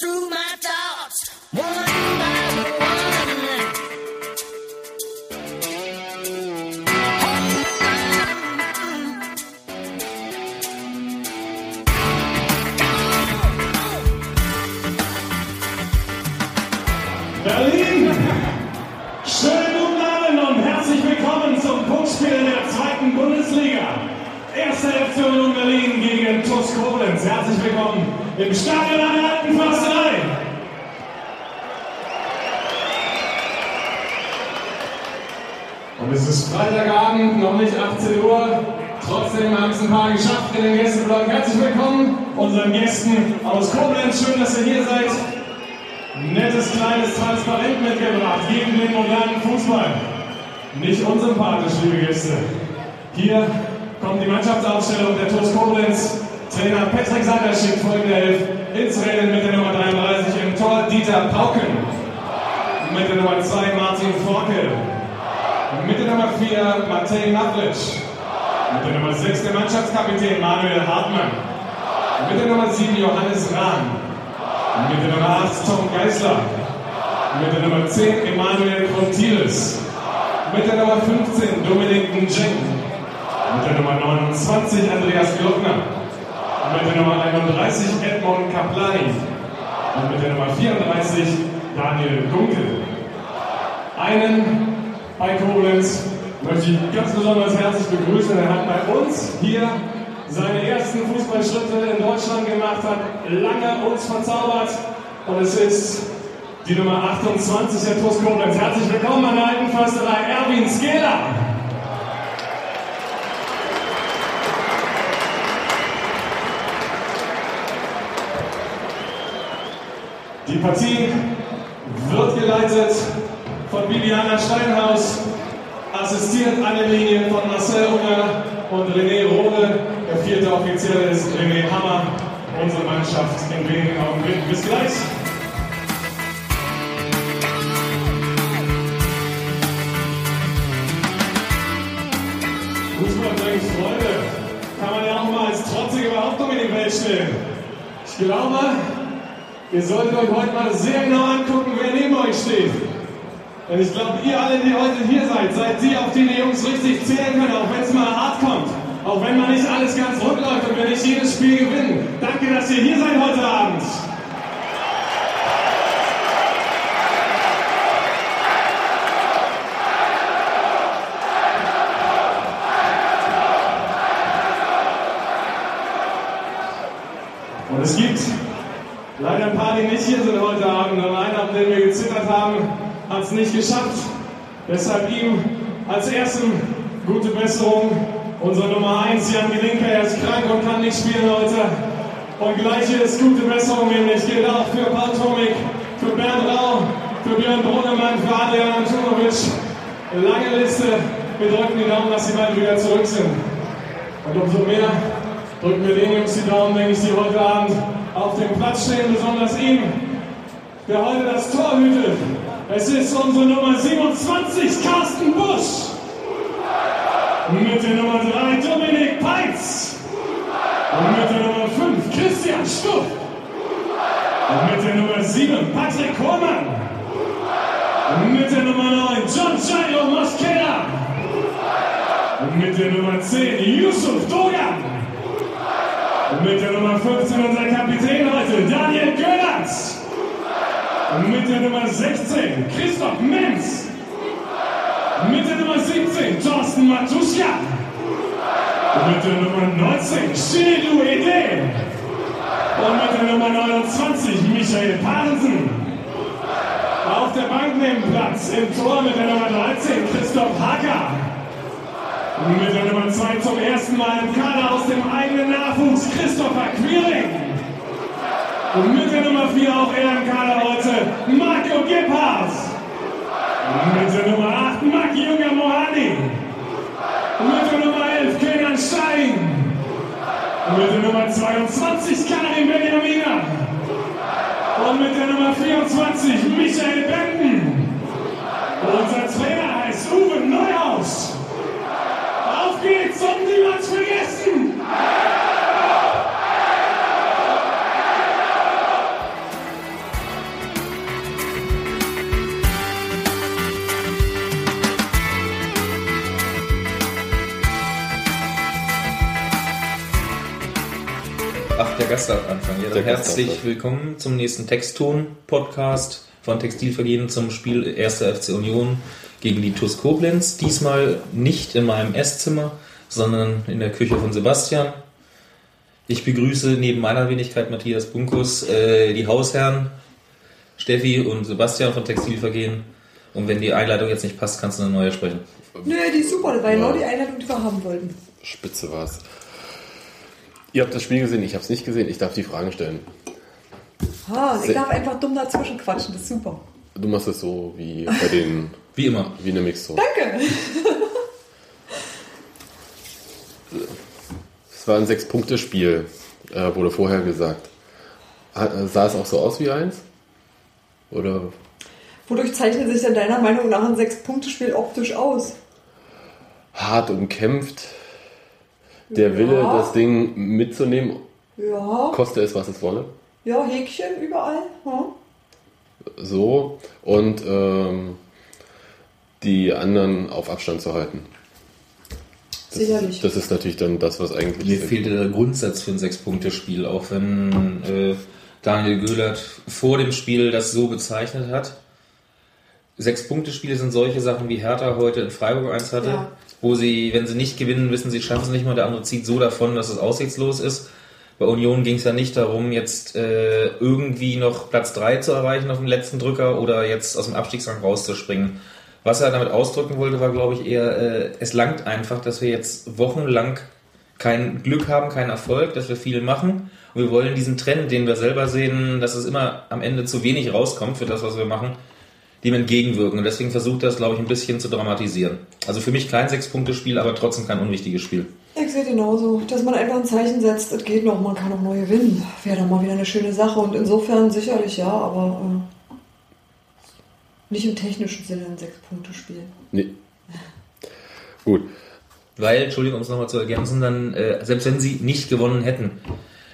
through my thoughts Nicht unsympathisch, liebe Gäste. Hier kommt die Mannschaftsaufstellung der TuS Koblenz. Trainer Patrick Sander schickt folgende Elf ins Rennen mit der Nummer 33 im Tor Dieter Pauken. Mit der Nummer 2 Martin Forke. Mit der Nummer 4 Matej Navlic. Mit der Nummer 6 der Mannschaftskapitän Manuel Hartmann. Mit der Nummer 7 Johannes Rahn. Mit der Nummer 8 Tom Geisler. Mit der Nummer 10 Emanuel Contiles. Mit der Nummer 15 Dominik Njeng. Mit der Nummer 29 Andreas Glockner. Mit der Nummer 31 Edmond Kaplani. Und mit der Nummer 34 Daniel Gunkel. Einen bei Koblenz möchte ich ganz besonders herzlich begrüßen. Er hat bei uns hier seine ersten Fußballschritte in Deutschland gemacht hat, lange uns verzaubert. Und es ist die Nummer 28 der TuS Koblenz. Herzlich willkommen an der alten Försterei, Erwin Skela. Die Partie wird geleitet von Bibiana Steinhaus, assistiert an der Linie von Marcel Unger und René Rode. Der vierte Offizielle ist René Hammer, unsere Mannschaft in wenigen Augenblicken. Bis gleich. Fußball bringt Freude. Kann man ja auch mal als trotzige Behauptung in die Welt stellen. Ich glaube, ihr solltet euch heute mal sehr genau angucken, wer neben euch steht. Denn ich glaube, ihr alle, die heute hier seid, seid die, auf die die Jungs richtig zählen können, auch wenn es mal hart kommt. Auch wenn man nicht alles ganz rund läuft und wir nicht jedes Spiel gewinnen. Danke, dass ihr hier seid heute Abend. Und es gibt leider ein paar, die nicht hier sind heute Abend. Und einer, an den wir gezittert haben, hat es nicht geschafft. Deshalb ihm als ersten gute Besserung. Unsere Nummer 1, Jan Gelinke, er ist krank und kann nicht spielen heute. Und gleiches gute Besserung nämlich gilt auch für Paul Tomik, für Bernd Rau, für Björn Brunnemann, für Adrian Antunovic. Lange Liste. Wir drücken die Daumen, dass sie bald wieder zurück sind. Und umso mehr drücken wir den Jungs die Daumen, denke ich, die heute Abend auf dem Platz stehen, besonders ihm, der heute das Tor hütet. Es ist unsere Nummer 27, Carsten Busch. Mit der Nummer 3 Dominik Peitz. Und mit der Nummer 5 Christian Stuff. Und mit der Nummer 7 Patrick Kohlmann. Und mit der Nummer 9 John Jairo Mosquera. Und mit der Nummer 10 Yusuf Dogan. Mit der Nummer 15 unser Kapitän heute Daniel Göllert. Mit der Nummer 16 Christoph Menz. Mit der Nummer 17 Thorsten Matuschka. Mit der Nummer 19 Shiru Ede. Und mit der Nummer 29 Michael Parensen. Auf der Bank neben Platz im Tor mit der Nummer 13 Christoph Hacker. Mit der Nummer 2 zum ersten Mal im Kader aus dem eigenen Nachwuchs Christopher Quiring. Und mit der Nummer 4 auch er im Kader heute Marco Gebhardt. Und mit der Nummer 8 Maki Junger Mohani. Und mit der Nummer 11 Kenan Stein. Und mit der Nummer 22 Karim Benjamina. Und mit der Nummer 24 Michael Benden. Und unser Trainer heißt Uwe Neuhaus. Auf geht's und niemals vergessen! Ach, der Gast am Anfang. Ja, dann herzlich willkommen zum nächsten Textton-Podcast von Textilvergehen zum Spiel 1. FC Union gegen die TuS Koblenz. Diesmal nicht in meinem Esszimmer, sondern in der Küche von Sebastian. Ich begrüße neben meiner Wenigkeit Matthias Bunkus äh, die Hausherren Steffi und Sebastian von Textilvergehen. Und wenn die Einleitung jetzt nicht passt, kannst du eine neue sprechen. Nö, die ist super. Das war genau Ja. die Einladung, die wir haben wollten. Spitze war's. Ihr habt das Spiel gesehen, ich habe es nicht gesehen. Ich darf die Fragen stellen. Ah, ich darf einfach dumm dazwischen quatschen. Das ist super. Du machst es so wie bei den Wie immer. wie eine Mixzone. Danke. Es war ein Sechs-Punkte-Spiel, äh, wurde vorher gesagt. Äh, Sah es auch so aus wie eins? Oder Wodurch zeichnet sich denn deiner Meinung nach ein Sechs-Punkte-Spiel optisch aus? hart umkämpft? Der Wille, Ja. das Ding mitzunehmen, Ja, koste es, was es wolle. ja, Häkchen überall. Hm? So. Und ähm, die anderen auf Abstand zu halten. Das Sicherlich. Ist, das ist natürlich dann das, was eigentlich. Mir fehlte der Grundsatz für ein Sechs-Punkte-Spiel, auch wenn äh, Daniel Göhlert vor dem Spiel das so bezeichnet hat. Sechs-Punkte-Spiele sind solche Sachen, wie Hertha heute in Freiburg eins hatte, Ja. wo sie, wenn sie nicht gewinnen, wissen, sie schaffen es nicht mehr, der andere zieht so davon, dass es aussichtslos ist. Bei Union ging es ja nicht darum, jetzt äh, irgendwie noch Platz 3 zu erreichen auf dem letzten Drücker oder jetzt aus dem Abstiegsrang rauszuspringen. Was er damit ausdrücken wollte, war, glaube ich, eher, äh, es langt einfach, dass wir jetzt wochenlang kein Glück haben, keinen Erfolg, dass wir viel machen. Und wir wollen diesen Trend, den wir selber sehen, dass es immer am Ende zu wenig rauskommt für das, was wir machen, dem entgegenwirken. Und deswegen versucht er es, glaube ich, ein bisschen zu dramatisieren. Also für mich kein Sechs-Punkte-Spiel, aber trotzdem kein unwichtiges Spiel. Ich sehe genauso, dass man einfach ein Zeichen setzt, es geht noch, man kann auch neu gewinnen. Wäre doch mal wieder eine schöne Sache und insofern sicherlich ja, aber äh, nicht im technischen Sinne ein Sechs-Punkte-Spiel. Nee. Gut. Weil, Entschuldigung, um es nochmal zu ergänzen, dann, äh, selbst wenn sie nicht gewonnen hätten,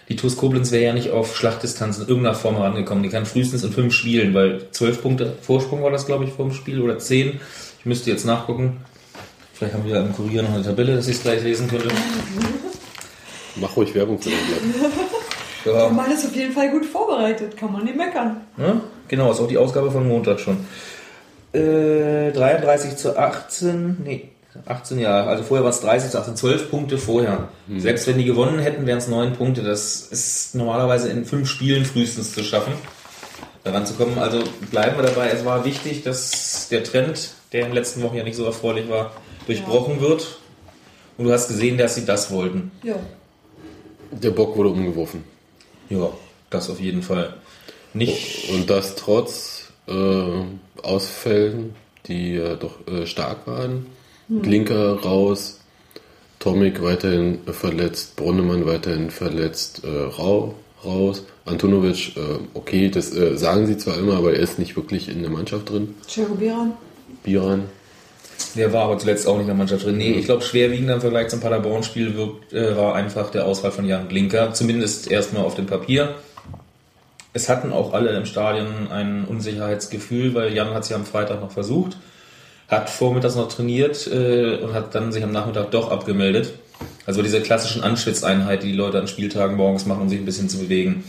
die TuS Koblenz wäre ja nicht auf Schlachtdistanz in irgendeiner Form herangekommen. Die kann frühestens in fünf Spielen, weil zwölf Punkte Vorsprung war das, glaube ich, vor dem Spiel oder zehn. Ich müsste jetzt nachgucken. Vielleicht haben wir im Kurier noch eine Tabelle, dass ich es gleich lesen könnte. Mach ruhig Werbung für den Blatt. Der Ja, Mann ist auf jeden Fall gut vorbereitet, kann man nicht meckern. ja, genau, ist auch die Ausgabe von Montag schon. Äh, 33 zu 18, nee, 18 Jahre. Also vorher war es 30 zu 18, 12 Punkte vorher. Selbst wenn die gewonnen hätten, wären es 9 Punkte. Das ist normalerweise in fünf Spielen frühestens zu schaffen, daran zu kommen. Also bleiben wir dabei. Es war wichtig, dass der Trend, der in den letzten Wochen ja nicht so erfreulich war, durchbrochen wird. Und du hast gesehen, dass sie das wollten. Ja. Der Bock wurde umgeworfen. Ja, das auf jeden Fall. Nicht Und das trotz äh, Ausfällen, die äh, doch äh, stark waren. Linker raus, Tomic weiterhin äh, verletzt, Brunnemann weiterhin verletzt, äh, Rau raus, Antonovic, äh, okay, das äh, sagen sie zwar immer, aber er ist nicht wirklich in der Mannschaft drin. Cero Biran. Biran, Der war aber zuletzt auch nicht in der Mannschaft drin. Nee, ich glaube, schwerwiegender im Vergleich zum Paderborn-Spiel äh, war einfach der Ausfall von Jan Blinker. Zumindest erstmal auf dem Papier. Es hatten auch alle im Stadion ein Unsicherheitsgefühl, weil Jan hat es ja am Freitag noch versucht, hat vormittags noch trainiert äh, und hat dann sich am Nachmittag doch abgemeldet. Also diese klassischen Anschwitzeinheit, die die Leute an Spieltagen morgens machen, um sich ein bisschen zu bewegen.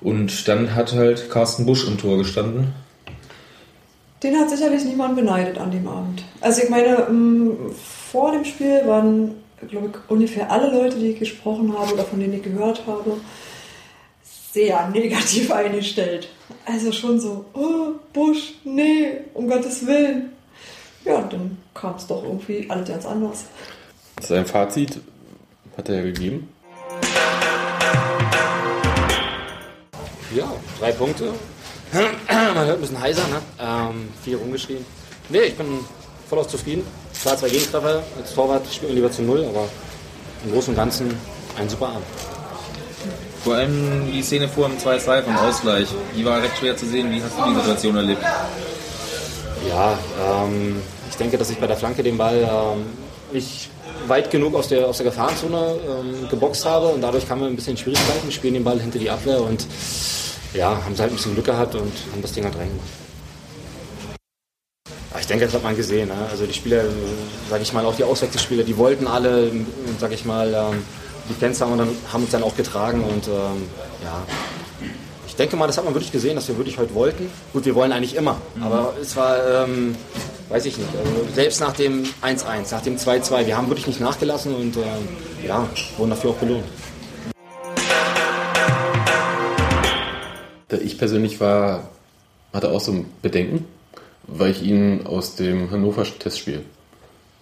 Und dann hat halt Carsten Busch im Tor gestanden. Den hat sicherlich niemand beneidet an dem Abend. Also ich meine, ähm, vor dem Spiel waren, glaube ich, ungefähr alle Leute, die ich gesprochen habe oder von denen ich gehört habe, sehr negativ eingestellt. Also schon so, oh, Busch, nee, um Gottes Willen. Ja, dann kam es doch irgendwie alles ganz anders. sein Fazit hat er ja gegeben. Ja, drei Punkte. Man hört ein bisschen heiser, ne? Ähm, viel rumgeschrien. Nee, ich bin voll zufrieden. Klar, zwei Gegentreffer. Als Torwart spielt man lieber zu Null, aber im Großen und Ganzen ein super Abend. Vor allem die Szene vor dem 2-2 vom Ausgleich. Die war recht schwer zu sehen. Wie hast du die Situation erlebt? Ja, ähm, ich denke, dass ich bei der Flanke den Ball ähm, nicht weit genug aus der, aus der Gefahrenzone ähm, geboxt habe und dadurch kamen wir ein bisschen Schwierigkeiten, spielen den Ball hinter die Abwehr und ja, haben sie halt ein bisschen Glück gehabt und haben das Ding halt reingemacht. Ja, Ich denke, das hat man gesehen. Ne? Also die Spieler, sage ich mal, auch die Auswechselspieler, die wollten alle, sage ich mal, ähm, die Fans haben, dann, haben uns dann auch getragen und ähm, ja, ich denke mal, das hat man wirklich gesehen, dass wir wirklich heute wollten. Gut, wir wollen eigentlich immer, aber es war, ähm, weiß ich nicht, also selbst nach dem 1-1, nach dem 2-2, wir haben wirklich nicht nachgelassen und ähm, ja, wurden dafür auch belohnt. Ich persönlich war, hatte auch so ein Bedenken, weil ich ihn aus dem Hannover Testspiel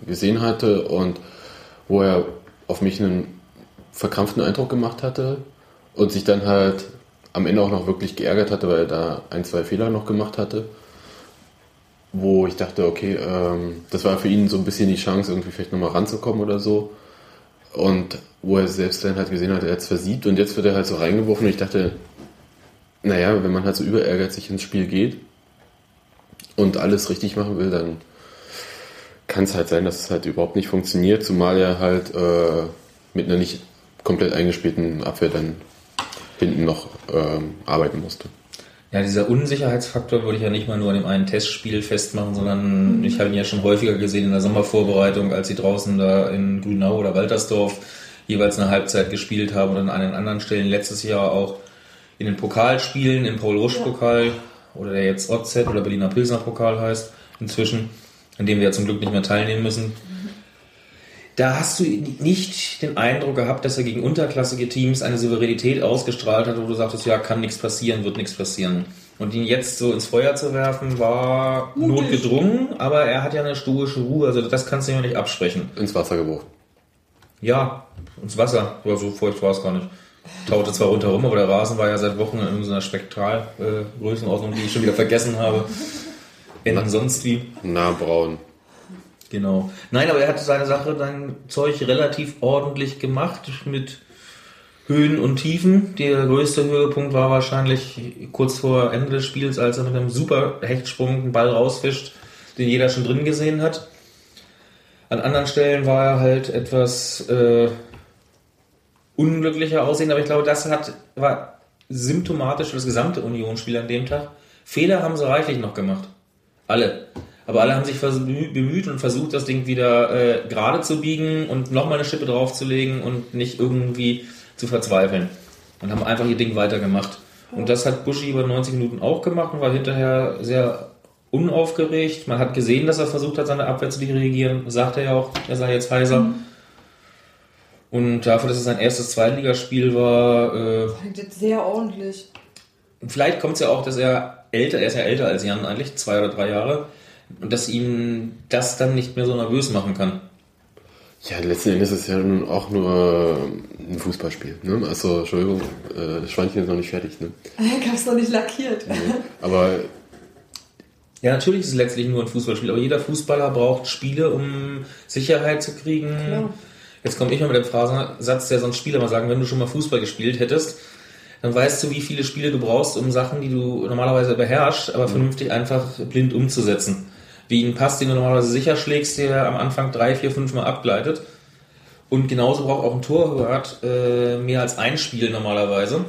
gesehen hatte und wo er auf mich einen verkrampften Eindruck gemacht hatte und sich dann halt am Ende auch noch wirklich geärgert hatte, weil er da ein, zwei Fehler noch gemacht hatte. Wo ich dachte, okay, ähm, das war für ihn so ein bisschen die Chance, irgendwie vielleicht nochmal ranzukommen oder so. Und wo er selbst dann halt gesehen hat, er hat es versiebt und jetzt wird er halt so reingeworfen und ich dachte, naja, wenn man halt so überehrgeizig ins Spiel geht und alles richtig machen will, dann kann es halt sein, dass es halt überhaupt nicht funktioniert, zumal er halt äh, mit einer nicht komplett eingespielten Abwehr dann hinten noch ähm, arbeiten musste. Ja, dieser Unsicherheitsfaktor würde ich ja nicht mal nur an dem einen Testspiel festmachen, sondern ich habe ihn ja schon häufiger gesehen in der Sommervorbereitung, als sie draußen da in Grünau oder Waltersdorf jeweils eine Halbzeit gespielt haben oder an anderen Stellen letztes Jahr auch in den Pokalspielen, im Paul-Rusch-Pokal oder der jetzt OZ oder Berliner Pilsner-Pokal heißt inzwischen, in dem wir ja zum Glück nicht mehr teilnehmen müssen. Da hast du nicht den Eindruck gehabt, dass er gegen unterklassige Teams eine Souveränität ausgestrahlt hat, wo du sagtest, ja, kann nichts passieren, wird nichts passieren. Und ihn jetzt so ins Feuer zu werfen, war notgedrungen, aber er hat ja eine stoische Ruhe, also das kannst du ihm ja nicht absprechen. Ins Wasser geworfen. Ja, ins Wasser, aber so feucht war es gar nicht. Taute zwar rundherum, aber der Rasen war ja seit Wochen in irgendeiner Spektralgrößenordnung, die ich schon wieder vergessen habe. Enden sonst wie. Na, braun. Genau. Nein, aber er hat seine Sache, sein Zeug relativ ordentlich gemacht mit Höhen und Tiefen. Der größte Höhepunkt war wahrscheinlich kurz vor Ende des Spiels, als er mit einem super Hechtsprung einen Ball rausfischt, den jeder schon drin gesehen hat. An anderen Stellen war er halt etwas äh, unglücklicher aussehen, aber ich glaube, das hat, war symptomatisch für das gesamte Unionsspiel an dem Tag. Fehler haben sie reichlich noch gemacht. Alle. Aber alle haben sich bemüht und versucht, das Ding wieder äh, gerade zu biegen und nochmal eine Schippe draufzulegen und nicht irgendwie zu verzweifeln. Und haben einfach ihr Ding weitergemacht. Und das hat Buschi über 90 Minuten auch gemacht und war hinterher sehr unaufgeregt. Man hat gesehen, dass er versucht hat, seine Abwehr zu dirigieren. Sagt er ja auch, er sei jetzt heiser. Mhm. Und dafür, dass es sein erstes Zweitligaspiel war. Äh, jetzt sehr ordentlich. Vielleicht kommt es ja auch, dass er älter, er ist ja älter als Jan eigentlich, zwei oder drei Jahre und dass ihn das dann nicht mehr so nervös machen kann. Ja, letzten Endes ist es ja nun auch nur ein Fußballspiel. Ne? Also, Entschuldigung, äh, das Schweinchen ist noch nicht fertig. Ne? Ich hab's noch nicht lackiert. Nee. Aber. Ja, natürlich ist es letztlich nur ein Fußballspiel, aber jeder Fußballer braucht Spiele, um Sicherheit zu kriegen. Klar. Jetzt komme ich mal mit dem Phrasensatz, der sonst Spieler mal sagen, wenn du schon mal Fußball gespielt hättest, dann weißt du, wie viele Spiele du brauchst, um Sachen, die du normalerweise beherrschst, aber mhm. vernünftig einfach blind umzusetzen wie ein Pass, den du normalerweise sicher schlägst, der am Anfang drei, vier, fünf Mal abgleitet. Und genauso braucht auch ein Torwart äh, mehr als ein Spiel normalerweise,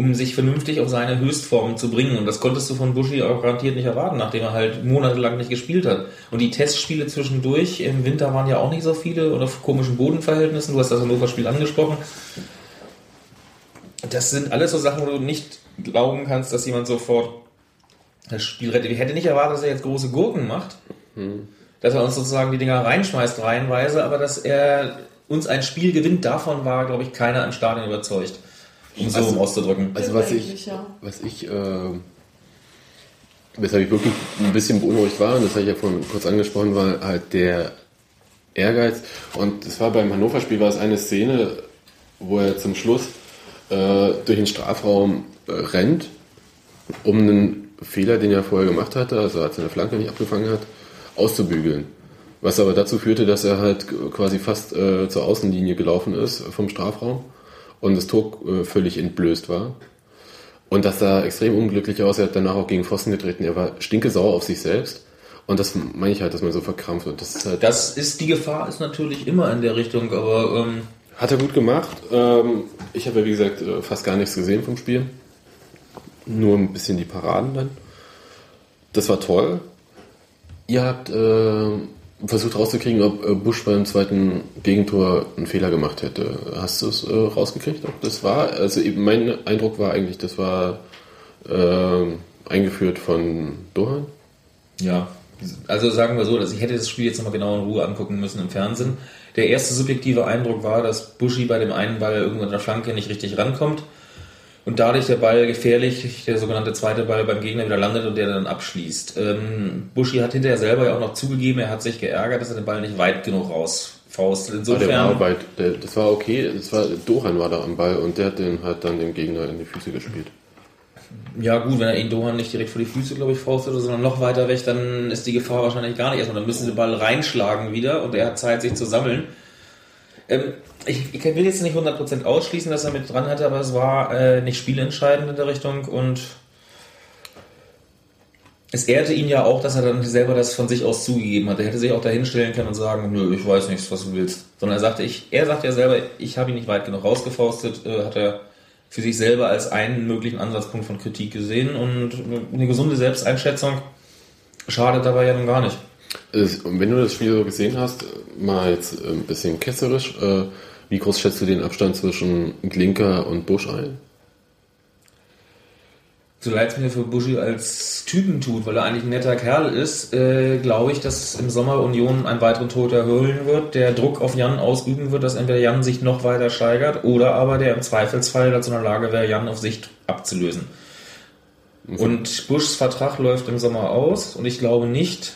um sich vernünftig auf seine Höchstform zu bringen. Und das konntest du von Buschi auch garantiert nicht erwarten, nachdem er halt monatelang nicht gespielt hat. Und die Testspiele zwischendurch im Winter waren ja auch nicht so viele oder auf komischen Bodenverhältnissen. Du hast das Hannover-Spiel angesprochen. Das sind alles so Sachen, wo du nicht glauben kannst, dass jemand sofort das Spiel rettet. Ich hätte nicht erwartet, dass er jetzt große Gurken macht. Hm. Dass er uns sozusagen die Dinger reinschmeißt reihenweise, aber dass er uns ein Spiel gewinnt, davon war, glaube ich, keiner im Stadion überzeugt. Um so also, auszudrücken. Also was ich, was ich, äh, weshalb ich wirklich ein bisschen beunruhigt war, und das habe ich ja vorhin kurz angesprochen, war halt der Ehrgeiz. Und das war beim Hannover-Spiel war es eine Szene, wo er zum Schluss äh, durch den Strafraum äh, rennt, um einen Fehler, den er vorher gemacht hatte, also als er eine Flanke nicht abgefangen hat, auszubügeln. Was aber dazu führte, dass er halt quasi fast äh, zur Außenlinie gelaufen ist vom Strafraum und das Tor äh, völlig entblößt war. Und dass er extrem unglücklich aus. Er hat danach auch gegen Pfosten getreten. Er war stinkesauer auf sich selbst. Und das meine ich halt, dass man so verkrampft. Und das, ist halt das ist die Gefahr, ist natürlich immer in der Richtung, aber. Ähm hat er gut gemacht. Ähm, ich habe ja, wie gesagt, äh, fast gar nichts gesehen vom Spiel nur ein bisschen die Paraden dann. Das war toll. Ihr habt äh, versucht rauszukriegen, ob äh, Busch beim zweiten Gegentor einen Fehler gemacht hätte. Hast du es äh, rausgekriegt, ob das war? Also mein Eindruck war eigentlich, das war äh, eingeführt von Dohan. Ja, also sagen wir so, dass ich hätte das Spiel jetzt nochmal genau in Ruhe angucken müssen im Fernsehen. Der erste subjektive Eindruck war, dass Buschi bei dem einen Ball irgendwo an der Flanke nicht richtig rankommt und dadurch der Ball gefährlich, der sogenannte zweite Ball beim Gegner wieder landet und der dann abschließt. Ähm, Buschi hat hinterher selber ja auch noch zugegeben, er hat sich geärgert, dass er den Ball nicht weit genug rausfaust. Aber der war weit, der, das war okay, das war, Dohan war da am Ball und der hat den halt dann dem Gegner in die Füße gespielt. Ja gut, wenn er ihn Dohan nicht direkt vor die Füße, glaube ich, faustet, sondern noch weiter weg, dann ist die Gefahr wahrscheinlich gar nicht erstmal. Dann müssen sie den Ball reinschlagen wieder und er hat Zeit, sich zu sammeln. Ähm, ich, ich, will jetzt nicht 100% ausschließen, dass er mit dran hatte, aber es war äh, nicht spielentscheidend in der Richtung und es ehrte ihn ja auch, dass er dann selber das von sich aus zugegeben hat. Er hätte sich auch dahinstellen können und sagen, nö, ich weiß nichts, was du willst. Sondern er sagte, ich, er sagt ja selber, ich habe ihn nicht weit genug rausgefaustet, äh, hat er für sich selber als einen möglichen Ansatzpunkt von Kritik gesehen und eine gesunde Selbsteinschätzung schadet dabei ja nun gar nicht. Wenn du das Spiel so gesehen hast, mal jetzt ein bisschen ketzerisch, äh, wie groß schätzt du den Abstand zwischen Glinker und Busch ein? So leid es mir für Buschi als Typen tut, weil er eigentlich ein netter Kerl ist, äh, glaube ich, dass im Sommer Union einen weiteren Toter erhöhen wird, der Druck auf Jan ausüben wird, dass entweder Jan sich noch weiter steigert oder aber der im Zweifelsfall dazu in der Lage wäre, Jan auf Sicht abzulösen. Okay. Und Buschs Vertrag läuft im Sommer aus und ich glaube nicht,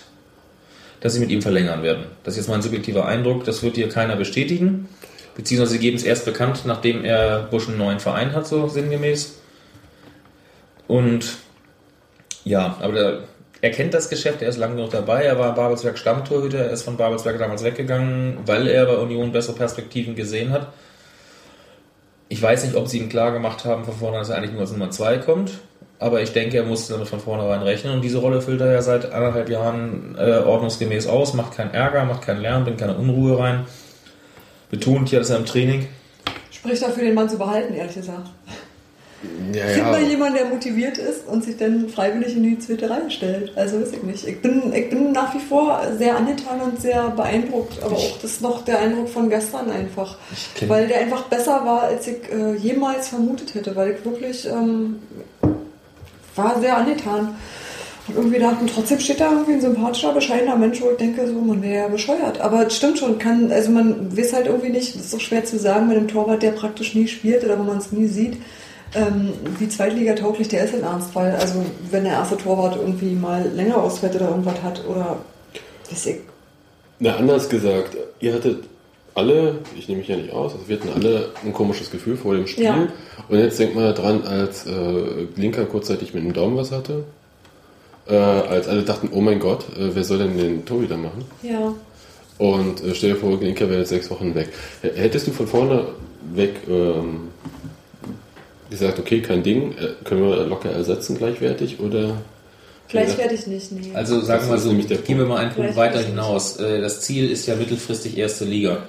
dass sie mit ihm verlängern werden. Das ist jetzt mein subjektiver Eindruck, das wird dir keiner bestätigen. Beziehungsweise geben es erst bekannt, nachdem er Busch einen neuen Verein hat, so sinngemäß. Und ja, aber der, er kennt das Geschäft, er ist lange genug dabei, er war Babelsberg Stammtorhüter, er ist von Babelsberg damals weggegangen, weil er bei Union bessere Perspektiven gesehen hat. Ich weiß nicht, ob sie ihm klar gemacht haben von vornherein, dass er eigentlich nur als Nummer 2 kommt, aber ich denke, er musste damit von vornherein rechnen und diese Rolle füllt er ja seit anderthalb Jahren äh, ordnungsgemäß aus, macht keinen Ärger, macht keinen Lärm, bringt keine Unruhe rein, betont hier, dass er im Training. Spricht dafür, den Mann zu behalten, ehrlich gesagt. Ja, Find ja. mal jemanden, der motiviert ist und sich dann freiwillig in die zweite Reihe stellt. Also weiß ich nicht. Ich bin, ich bin nach wie vor sehr angetan und sehr beeindruckt, aber auch das ist noch der Eindruck von gestern einfach. Weil der einfach besser war, als ich äh, jemals vermutet hätte, weil ich wirklich ähm, war sehr angetan. Und irgendwie dachte, und trotzdem steht da irgendwie ein sympathischer, bescheidener Mensch, wo ich denke, so, man wäre ja bescheuert. Aber es stimmt schon, kann, also man weiß halt irgendwie nicht, das ist doch schwer zu sagen, bei einem Torwart, der praktisch nie spielt oder wo man es nie sieht, ähm, wie zweitligatauglich der ist im Ernstfall. Also wenn der erste Torwart irgendwie mal länger ausfällt oder irgendwas hat oder weiß ich. Na, anders gesagt, ihr hattet alle, ich nehme mich ja nicht aus, also wir hatten alle ein komisches Gefühl vor dem Spiel. Ja. Und jetzt denkt mal dran, als äh, Glinker kurzzeitig mit dem Daumen was hatte. Äh, als alle dachten, oh mein Gott, äh, wer soll denn den Torhüter machen? Ja. Und äh, stell dir vor, Glinker wäre jetzt sechs Wochen weg. H- Hättest du von vorne weg ähm, gesagt, okay, kein Ding, äh, können wir locker ersetzen gleichwertig oder? Gleichwertig nicht, nee. Also sagen wir so, gehen wir mal einen Punkt weiter hinaus. Äh, Das Ziel ist ja mittelfristig erste Liga.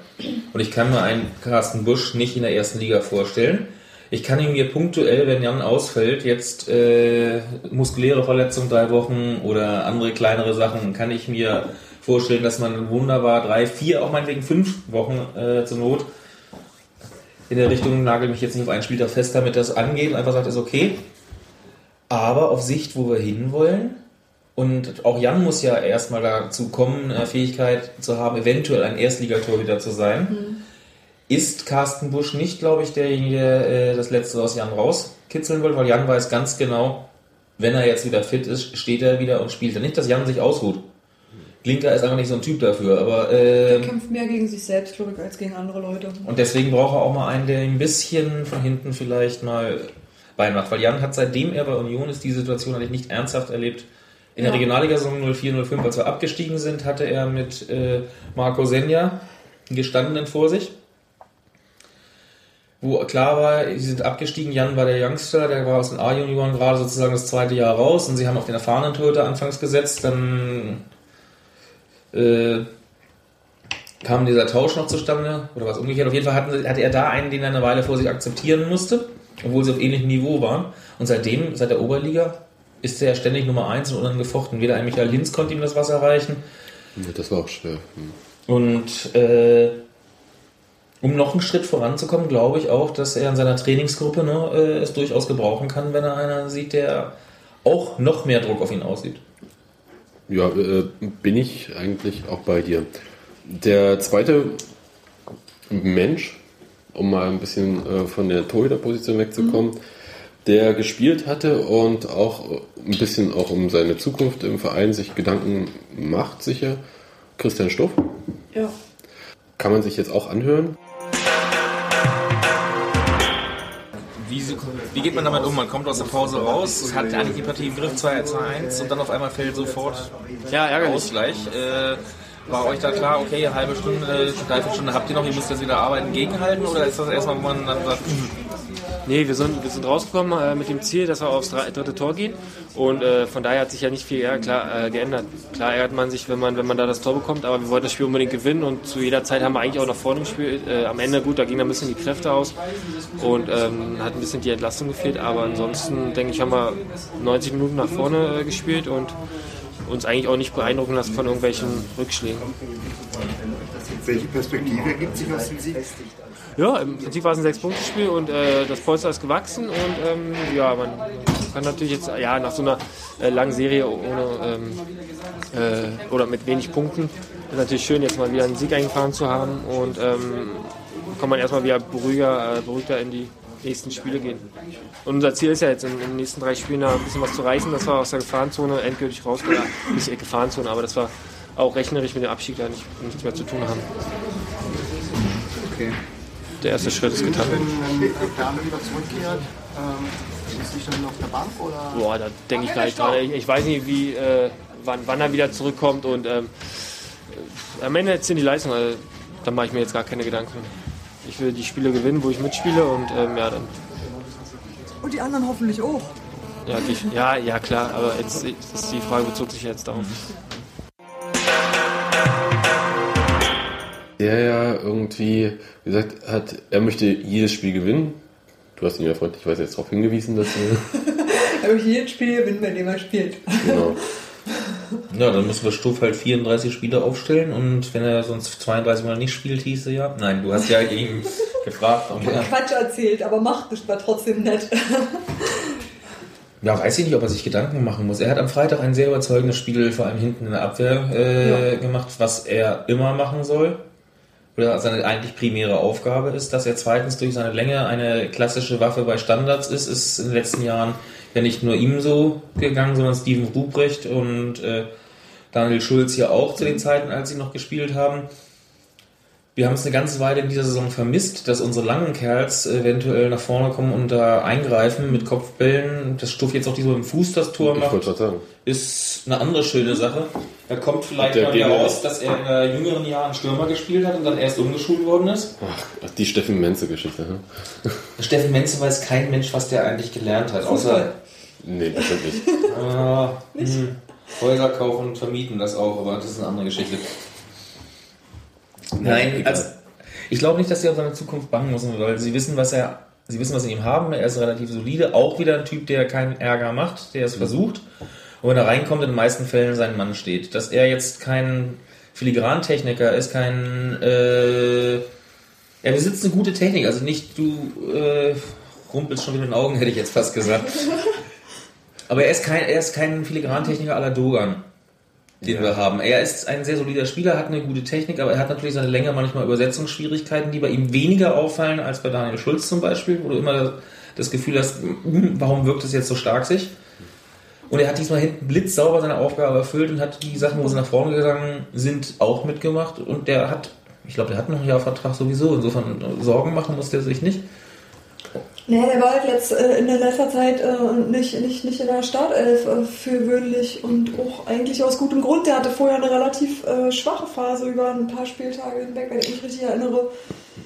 Und ich kann mir einen Carsten Busch nicht in der ersten Liga vorstellen. Ich kann ihn mir punktuell, wenn Jan ausfällt, jetzt äh, muskuläre Verletzung drei Wochen oder andere kleinere Sachen, kann ich mir vorstellen, dass man wunderbar drei, vier, auch meinetwegen fünf Wochen äh, zur Not in der Richtung, nagel mich jetzt nicht auf einen Spieltag fest, damit das angeht und einfach sagt, ist okay. Aber auf Sicht, wo wir hinwollen, und auch Jan muss ja erstmal dazu kommen, eine Fähigkeit zu haben, eventuell ein Erstligator wieder zu sein. Ist Carsten Busch nicht, glaube ich, derjenige, äh, das Letzte aus Jan rauskitzeln will, weil Jan weiß ganz genau, wenn er jetzt wieder fit ist, steht er wieder und spielt. Nicht, dass Jan sich ausruht. Glinker ist einfach nicht so ein Typ dafür, aber Er ähm, kämpft mehr gegen sich selbst, glaube ich, als gegen andere Leute. und deswegen braucht er auch mal einen, der ein bisschen von hinten vielleicht mal beimacht. Weil Jan hat seitdem er bei Union ist, die Situation eigentlich nicht ernsthaft erlebt. In der Ja. Regionalliga-Saison 04-05, als wir abgestiegen sind, hatte er mit äh, Marco Senja einen gestandenen vor sich. Wo klar war, sie sind abgestiegen, Jan war der Youngster, der war aus den A-Junioren gerade sozusagen das zweite Jahr raus und sie haben auf den erfahrenen Torhüter anfangs gesetzt, dann äh, kam dieser Tausch noch zustande oder was umgekehrt. Auf jeden Fall hatten, hatte er da einen, den er eine Weile vor sich akzeptieren musste, obwohl sie auf ähnlichem Niveau waren. Und seitdem, seit der Oberliga, ist er ständig Nummer 1 und unangefochten. Weder ein Michael Hinz konnte ihm das Wasser reichen, Ja, Das war auch schwer. Hm. Und äh, um noch einen Schritt voranzukommen, glaube ich auch, dass er in seiner Trainingsgruppe ne, äh, es durchaus gebrauchen kann, wenn er einen sieht, der auch noch mehr Druck auf ihn ausübt. Ja, äh, bin ich eigentlich auch bei dir. Der zweite Mensch, um mal ein bisschen äh, von der Torhüterposition wegzukommen, der gespielt hatte und auch ein bisschen auch um seine Zukunft im Verein sich Gedanken macht, sicher. Christian Stuff. Ja. Kann man sich jetzt auch anhören. Wie, wie geht man damit um? Man kommt aus der Pause raus, hat eigentlich die Partie im Griff 2 zu 1 und dann auf einmal fällt sofort Ja, ärgerlich. Ausgleich. Äh, war euch da klar, okay, eine halbe Stunde, dreiviertel Stunde habt ihr noch, ihr müsst jetzt wieder arbeiten, gegenhalten? Oder ist das erstmal, wo man dann sagt, hm, Nee, wir sind, wir sind rausgekommen äh, mit dem Ziel, dass wir aufs dritte Tor gehen. Und äh, von daher hat sich ja nicht viel ja, klar, äh, geändert. Klar ärgert man sich, wenn man, wenn man da das Tor bekommt, aber wir wollten das Spiel unbedingt gewinnen und zu jeder Zeit haben wir eigentlich auch nach vorne gespielt. Äh, am Ende, gut, da ging ein bisschen die Kräfte aus und ähm, hat ein bisschen die Entlastung gefehlt. Aber ansonsten, denke ich, haben wir 90 Minuten nach vorne äh, gespielt und uns eigentlich auch nicht beeindrucken lassen von irgendwelchen Rückschlägen. Welche Perspektive ergibt sich aus dem Sieg? Ja, im Prinzip war es ein Sechs-Punkte-Spiel und äh, das Polster ist gewachsen und ähm, ja, man kann natürlich jetzt ja nach so einer äh, langen Serie ohne ähm, äh, oder mit wenig Punkten ist natürlich schön, jetzt mal wieder einen Sieg eingefahren zu haben und ähm, kann man erstmal wieder beruhiger, äh, beruhigter in die nächsten Spiele gehen. Und unser Ziel ist ja jetzt in, in den nächsten drei Spielen ein bisschen was zu reißen, dass wir aus der Gefahrenzone endgültig rauskommen. Ja, nicht Gefahrenzone, aber dass wir auch rechnerisch mit dem Abstieg da nicht, nichts mehr zu tun haben. Okay. Der erste Schritt ist getan. Wenn, Perle wieder zurückkehrt, ähm, ist sich dann auf der Bank oder? Boah, da denke ich gar nicht dran. Ich, ich weiß nicht, wie, äh, wann, wann er wieder zurückkommt und ähm, äh, am Ende sind die Leistungen. Also, da mache ich mir jetzt gar keine Gedanken. Ich will die Spiele gewinnen, wo ich mitspiele und ähm, ja, dann. Und die anderen hoffentlich auch. Ja, die, ja, ja, klar, aber jetzt ist die Frage bezog sich jetzt darauf. Der ja irgendwie gesagt hat, er möchte jedes Spiel gewinnen. Du hast ihn ja freundlicherweise jetzt darauf hingewiesen, dass er. Aber jedes Spiel gewinnt, bei dem er spielt. genau. Ja, dann müssen wir Stuff halt 34 Spiele aufstellen und wenn er sonst 32 Mal nicht spielt, hieße ja. Nein, du hast ja ihn gefragt. Und ja, Quatsch erzählt, aber macht es war trotzdem nett. ja, weiß ich nicht, ob er sich Gedanken machen muss. Er hat am Freitag ein sehr überzeugendes Spiel, vor allem hinten in der Abwehr, äh, gemacht, was er immer machen soll. Oder seine eigentlich primäre Aufgabe ist, dass er zweitens durch seine Länge eine klassische Waffe bei Standards ist, ist in den letzten Jahren ja nicht nur ihm so gegangen, sondern Steven Ruprecht und äh, Daniel Schulz ja auch zu den Zeiten, als sie noch gespielt haben. Wir haben es eine ganze Weile in dieser Saison vermisst, dass unsere langen Kerls eventuell nach vorne kommen und da eingreifen mit Kopfbällen. Das Stuff jetzt auch diesmal mit dem Fuß das Tor Ich macht, sagen. ist eine andere schöne Sache. Da kommt vielleicht Der mal Gegner- heraus, dass er in äh, jüngeren Jahren Stürmer gespielt hat und dann erst umgeschult worden ist. Ach, die Steffen Menze-Geschichte. Hm? Steffen Menze weiß kein Mensch, was der eigentlich gelernt hat, Fußball. außer Nee, bestimmt nicht. Ah, hm. Häuser kaufen und vermieten das auch, aber das ist eine andere Geschichte. Nein, also, ich glaube nicht, dass sie auf seine Zukunft bangen müssen, weil sie wissen, was er, sie wissen, was sie ihm haben. Er ist relativ solide, auch wieder ein Typ, der keinen Ärger macht, der es versucht. Und wenn er reinkommt, in den meisten Fällen sein Mann steht. Dass er jetzt kein Filigrantechniker ist, kein, äh, er besitzt eine gute Technik, also nicht du äh, rumpelst schon mit den Augen, hätte ich jetzt fast gesagt. Aber er ist kein, er ist kein Filigrantechniker la Dogan, den Ja. wir haben. Er ist ein sehr solider Spieler, hat eine gute Technik, aber er hat natürlich seine Länge manchmal Übersetzungsschwierigkeiten, die bei ihm weniger auffallen als bei Daniel Schulz zum Beispiel, wo du immer das Gefühl hast, hm, warum wirkt es jetzt so stark sich? Und er hat diesmal hinten blitzsauber seine Aufgabe erfüllt und hat die Sachen, wo sie nach vorne gegangen sind, auch mitgemacht. Und der hat, ich glaube, der hat noch ein Jahr Vertrag sowieso. Insofern Sorgen machen muss der sich nicht. Nee, der war halt letzt, äh, in der letzter Zeit äh, nicht, nicht, nicht in der Startelf äh, für gewöhnlich und auch eigentlich aus gutem Grund. Der hatte vorher eine relativ äh, schwache Phase über ein paar Spieltage hinweg, wenn ich mich richtig erinnere.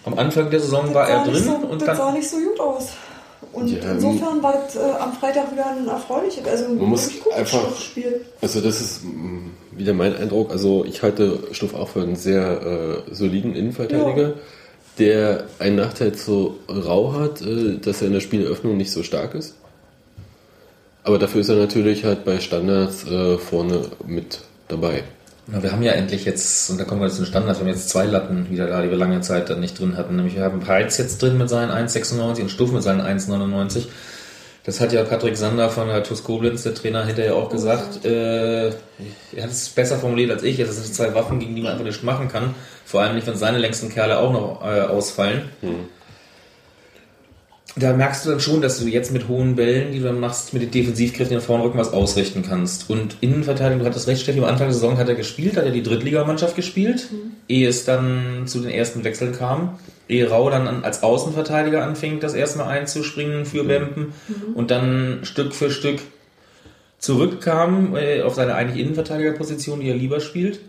Am Anfang der Saison Das war er drin so, und das sah nicht so gut aus. Und Ja, insofern war das äh, am Freitag wieder ein erfreuliches, also ein Man muss wirklich gutes einfach- Spiel. Also das ist mh, wieder mein Eindruck. Also ich halte Stuff auch für einen sehr äh, soliden Innenverteidiger, der einen Nachteil so rau hat, äh, dass er in der Spieleröffnung nicht so stark ist. Aber dafür ist er natürlich halt bei Standards äh, vorne mit dabei. Na, wir haben ja endlich jetzt, und da kommen wir zum Standard, wir haben jetzt zwei Latten wieder da, die wir lange Zeit dann nicht drin hatten. Nämlich wir haben Peitz jetzt drin mit seinen 1,96 und Stuff mit seinen 1,99. Das hat ja Patrick Sander von der TuS Koblenz, der Trainer, hinterher auch gesagt. Äh, er hat es besser formuliert als ich. Das sind zwei Waffen, gegen die man einfach nicht machen kann. Vor allem nicht, wenn seine längsten Kerle auch noch äh, ausfallen. Da merkst du dann schon, dass du jetzt mit hohen Bällen, die du dann machst, mit den Defensivkräften in vorne Rücken was ausrichten kannst. Und Innenverteidigung, du hattest recht, Steffi, am Anfang der Saison hat er gespielt, hat er die Drittligamannschaft gespielt, ehe es dann zu den ersten Wechseln kam. Ehe Rau dann an- als Außenverteidiger anfing, das erste Mal einzuspringen für Bempen und dann Stück für Stück zurückkam äh, auf seine eigentlich Innenverteidigerposition, die er lieber spielt.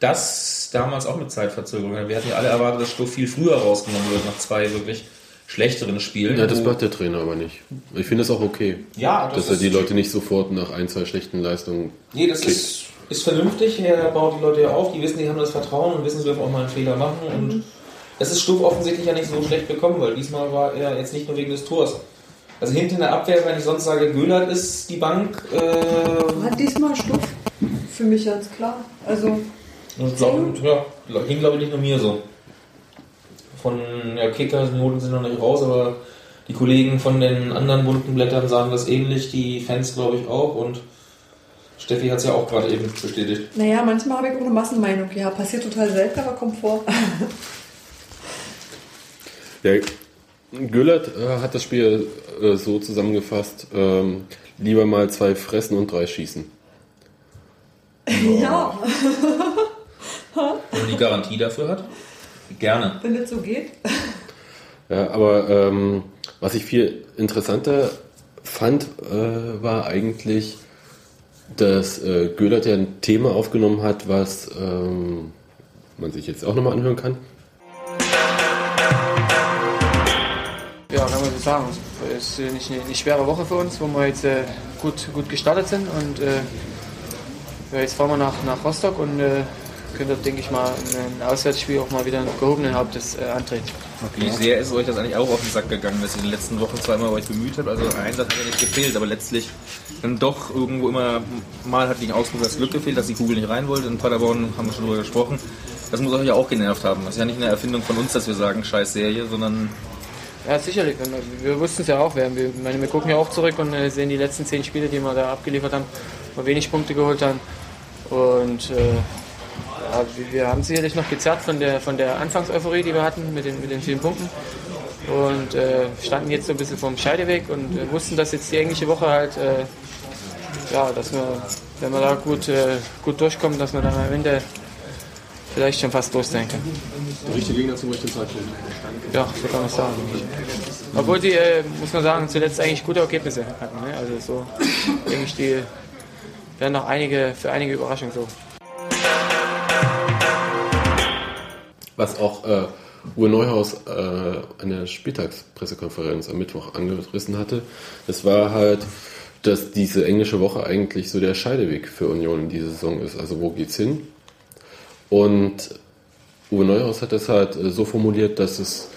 Das damals auch mit Zeitverzögerung. Wir hatten ja alle erwartet, dass Stoff viel früher rausgenommen wird, nach zwei wirklich schlechteren Spielen. Ja, das macht der Trainer aber nicht. Ich finde es auch okay, ja, das dass er die Leute nicht sofort nach ein, zwei schlechten Leistungen Nee, das kickt. ist, ist vernünftig. Er baut die Leute ja auf, die wissen, die haben das Vertrauen und wissen, sie dürfen auch mal einen Fehler machen. Und es ist Stuff offensichtlich ja nicht so schlecht bekommen, weil diesmal war er jetzt nicht nur wegen des Tors. Also hinten in der Abwehr, wenn ich sonst sage, Göhlert ist die Bank. Äh, Hat diesmal Stuff für mich ganz klar. Also, glaub, ja, ging glaube ich nicht nur mir so. Von ja, Kicker, die Noten sind noch nicht raus, aber die Kollegen von den anderen bunten Blättern sagen das ähnlich, die Fans glaube ich auch und Steffi hat es ja auch gerade eben bestätigt. naja, manchmal habe ich auch eine Massenmeinung. Ja, passiert total selten, aber kommt vor. Ja, Göllert äh, hat das Spiel äh, so zusammengefasst, ähm, lieber mal zwei fressen und drei schießen. ja, Wenn man die Garantie dafür hat, gerne. wenn das so geht. Ja, aber ähm, was ich viel interessanter fand, äh, war eigentlich, dass äh, Göllert ja ein Thema aufgenommen hat, was ähm, man sich jetzt auch nochmal anhören kann. Ja, kann man so sagen. Es ist äh, nicht eine, eine schwere Woche für uns, wo wir jetzt äh, gut, gut gestartet sind. Und äh, ja, jetzt fahren wir nach, nach Rostock und äh, können dort, denke ich mal, ein Auswärtsspiel auch mal wieder ein gehobenen Hauptes äh, antreten. Wie sehr ist euch das eigentlich auch auf den Sack gegangen, dass ihr in den letzten Wochen zweimal euch bemüht habt? Also ein Einsatz hat ja nicht gefehlt, aber letztlich dann doch irgendwo immer, mal hat gegen Augsburg das Glück gefehlt, dass die Kugel nicht rein wollte. In Paderborn haben wir schon drüber gesprochen. Das muss euch ja auch genervt haben. Das ist ja nicht eine Erfindung von uns, dass wir sagen, scheiß Serie, sondern Ja, sicherlich. Und Wir wussten es ja auch. Wir, meine, wir gucken ja auch zurück und äh, sehen die letzten zehn Spiele, die wir da abgeliefert haben, wo wenig Punkte geholt haben. Und äh, wir, haben sicherlich noch gezerrt von der, von der Anfangseuphorie, die wir hatten mit den, mit den vielen Punkten. Und äh, standen jetzt so ein bisschen vom Scheideweg und äh, wussten, dass jetzt die englische Woche halt, äh, ja, dass wir, wenn wir da gut, äh, gut durchkommen, dass wir dann am Ende vielleicht schon fast durch sein können. Richtige Gegner zum richtigen Zeitpunkt. Ja, so kann man es sagen. Obwohl die, äh, muss man sagen, zuletzt eigentlich gute Ergebnisse hatten. Ne? Also so, denke ich, die werden noch einige, für einige Überraschungen so. Was auch äh, Uwe Neuhaus äh, an der Spieltagspressekonferenz am Mittwoch angerissen hatte, das war halt, dass diese englische Woche eigentlich so der Scheideweg für Union in dieser Saison ist. Also wo geht's hin? Und Uwe Neuhaus hat das halt äh, so formuliert, dass es,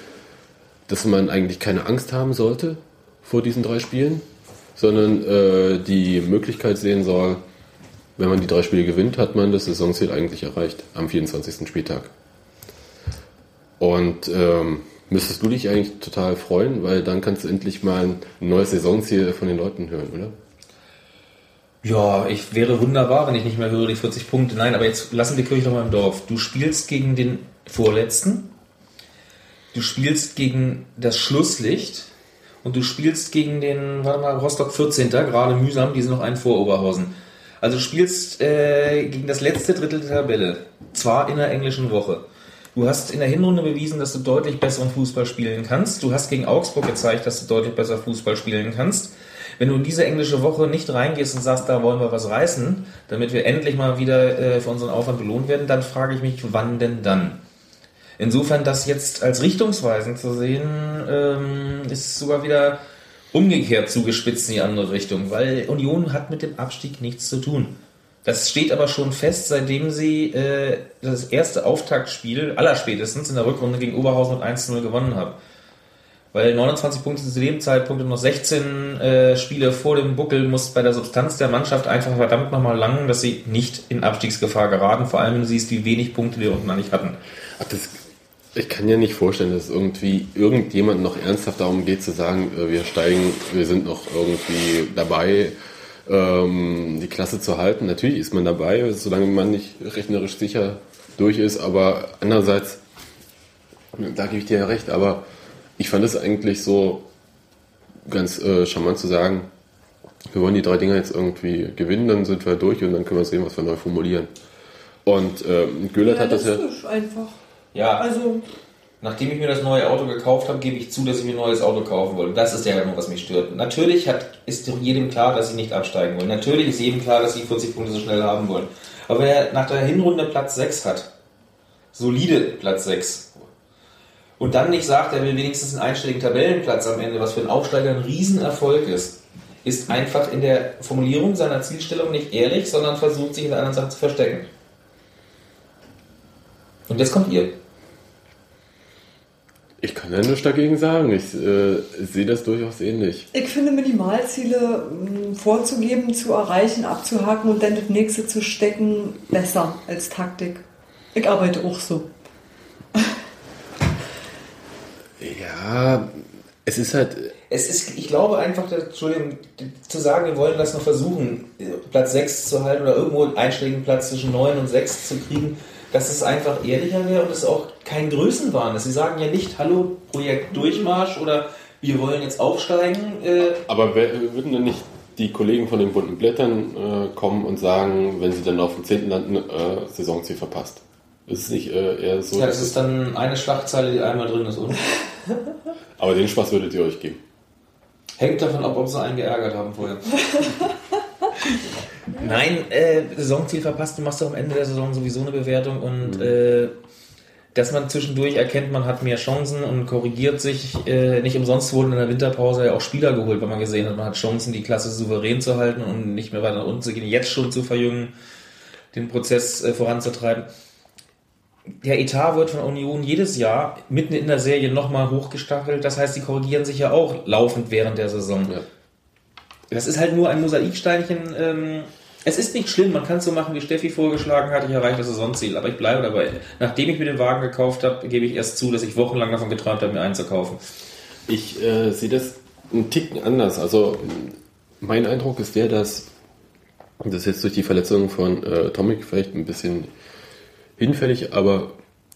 dass man eigentlich keine Angst haben sollte vor diesen drei Spielen, sondern äh, die Möglichkeit sehen soll, wenn man die drei Spiele gewinnt, hat man das Saisonziel eigentlich erreicht am 24. Spieltag. Und ähm, müsstest du dich eigentlich total freuen, weil dann kannst du endlich mal ein neues Saisonziel von den Leuten hören, oder? Ja, ich wäre wunderbar, wenn ich nicht mehr höre, die 40 Punkte. Nein, aber jetzt lassen wir Kirche doch mal im Dorf. Du spielst gegen den Vorletzten, du spielst gegen das Schlusslicht und du spielst gegen den, warte mal, Rostock 14. gerade mühsam, die sind noch ein vor Oberhausen. Also spielst äh, gegen das letzte Drittel der Tabelle, zwar in der englischen Woche. Du hast in der Hinrunde bewiesen, dass du deutlich besseren Fußball spielen kannst. Du hast gegen Augsburg gezeigt, dass du deutlich besser Fußball spielen kannst. Wenn du in diese englische Woche nicht reingehst und sagst, da wollen wir was reißen, damit wir endlich mal wieder äh, für unseren Aufwand belohnt werden, dann frage ich mich, wann denn dann? Insofern das jetzt als richtungsweisend zu sehen, ähm, ist sogar wieder umgekehrt zugespitzt in die andere Richtung, weil Union hat mit dem Abstieg nichts zu tun. Das steht aber schon fest, seitdem sie äh, das erste Auftaktspiel allerspätestens in der Rückrunde gegen Oberhausen mit 1-0 gewonnen haben. Weil 29 Punkte zu dem Zeitpunkt und noch 16 äh, Spiele vor dem Buckel muss bei der Substanz der Mannschaft einfach verdammt nochmal langen, dass sie nicht in Abstiegsgefahr geraten. Vor allem, wenn du siehst, wie wenig Punkte wir unten eigentlich hatten. Ach, das, ich kann ja nicht vorstellen, dass irgendwie irgendjemand noch ernsthaft darum geht zu sagen, äh, wir steigen, wir sind noch irgendwie dabei, ähm, die Klasse zu halten. Natürlich ist man dabei, solange man nicht rechnerisch sicher durch ist, aber andererseits, da gebe ich dir ja recht, aber ich fand es eigentlich so ganz äh, charmant zu sagen, wir wollen die drei Dinger jetzt irgendwie gewinnen, dann sind wir durch und dann können wir sehen, was wir neu formulieren. Und ähm, Göhlert hat das ja. Realistisch einfach. Ja, Also, Nachdem ich mir das neue Auto gekauft habe, gebe ich zu, dass ich mir ein neues Auto kaufen wollte. Das ist ja nur, was mich stört. Natürlich hat, ist jedem klar, dass sie nicht absteigen wollen. Natürlich ist jedem klar, dass sie 40 Punkte so schnell haben wollen. Aber wenn er nach der Hinrunde Platz 6 hat, solide Platz 6, und dann nicht sagt, er will wenigstens einen einstelligen Tabellenplatz am Ende, was für einen Aufsteiger ein Riesenerfolg ist, ist einfach in der Formulierung seiner Zielstellung nicht ehrlich, sondern versucht sich in der anderen Sache zu verstecken. Und jetzt kommt ihr. Ich kann ja nichts dagegen sagen. Ich äh, sehe das durchaus ähnlich. ich finde Minimalziele mh, vorzugeben, zu erreichen, abzuhaken und dann das nächste zu stecken, besser als Taktik. Ich arbeite auch so. Ja, es ist halt. Es ist, ich glaube einfach, dass, Entschuldigung, zu sagen, wir wollen das noch versuchen, Platz 6 zu halten oder irgendwo einen einstelligen Platz zwischen 9 und 6 zu kriegen, dass es einfach ehrlicher wäre und es auch kein Größenwahn ist. Sie sagen ja nicht, hallo, Projekt Durchmarsch oder wir wollen jetzt aufsteigen. Äh, Aber wer, würden denn nicht die Kollegen von den bunten Blättern äh, kommen und sagen, wenn sie dann auf dem 10. landen, äh, Saisonziel verpasst? Ist es nicht äh, eher so? ja, das ist dann eine Schlagzeile, die einmal drin ist, oder? aber den Spaß würdet ihr euch geben. Hängt davon ab, ob sie einen geärgert haben vorher. Nein, äh, Saisonziel verpasst, du machst doch am Ende der Saison sowieso eine Bewertung und äh, dass man zwischendurch erkennt, man hat mehr Chancen und korrigiert sich. Äh, nicht umsonst wurden in der Winterpause ja auch Spieler geholt, weil man gesehen hat, man hat Chancen, die Klasse souverän zu halten und nicht mehr weiter nach unten zu gehen, jetzt schon zu verjüngen, den Prozess äh, voranzutreiben. Der Etat wird von Union jedes Jahr mitten in der Serie nochmal hochgestachelt. Das heißt, die korrigieren sich ja auch laufend während der Saison. Ja. Das ist halt nur ein Mosaiksteinchen. Ähm, es ist nicht schlimm, man kann es so machen, wie Steffi vorgeschlagen hat. Ich erreiche das Saisonziel, aber ich bleibe dabei. Nachdem ich mir den Wagen gekauft habe, gebe ich erst zu, dass ich wochenlang davon geträumt habe, mir einen zu kaufen. Ich äh, sehe das einen Ticken anders. Also mein Eindruck ist der, dass das jetzt durch die Verletzung von äh, Tomic vielleicht ein bisschen hinfällig, aber